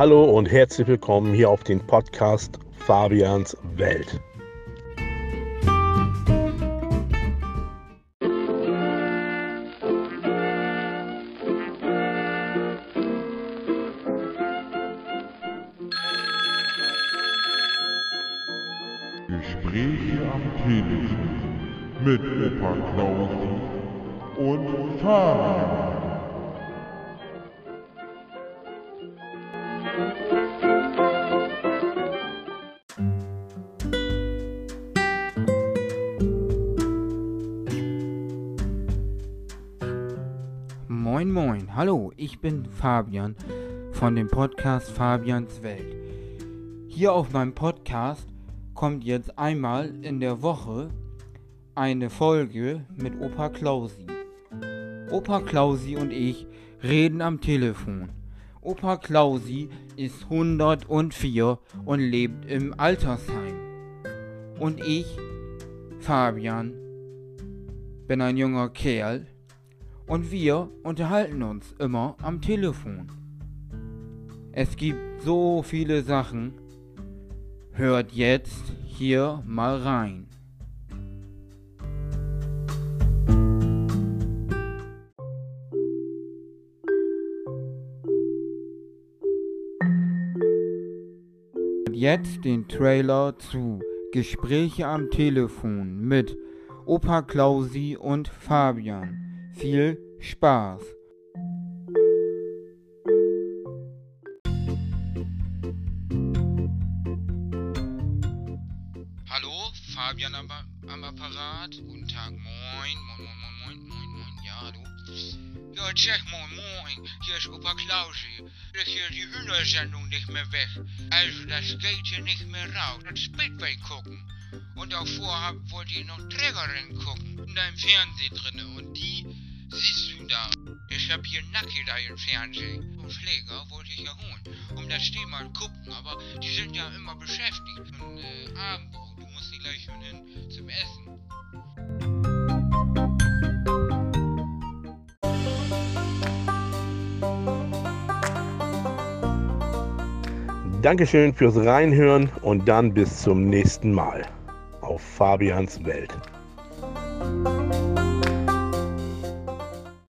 Hallo und herzlich willkommen hier auf den Podcast Fabians Welt. Gespräche am Telefon mit Opa Klausi und Fabian. Moin Moin, hallo, ich bin Fabian von dem Podcast Fabians Welt. Hier auf meinem Podcast kommt jetzt einmal in der Woche eine Folge mit Opa Klausi. Opa Klausi und ich reden am Telefon. Opa Klausi ist 104 und lebt im Altersheim. Und ich, Fabian, bin ein junger Kerl und wir unterhalten uns immer am Telefon. Es gibt so viele Sachen. Hört jetzt hier mal rein. Jetzt den Trailer zu Gespräche am Telefon mit Opa Klausi und Fabian. Viel Spaß! Hallo, Fabian am, am Apparat. Guten Tag, moin, moin, moin, moin, moin, moin, ja, du. Ja, check, moin, moin, hier ist Opa Klausi. Das hier die Hühnersendung nicht mehr weg. Also, das geht hier nicht mehr raus. Das Speedway gucken. Und auch vorher wollte ich noch Trägerin gucken. In deinem Fernsehen drinne. Und die siehst du da. Ich hab hier Nacki da im Fernsehen. Und Pfleger wollte ich ja holen. Um das mal gucken. Aber die sind ja immer beschäftigt. Und äh, Abendbrot. Du musst Dankeschön fürs Reinhören und dann bis zum nächsten Mal auf Fabians Welt.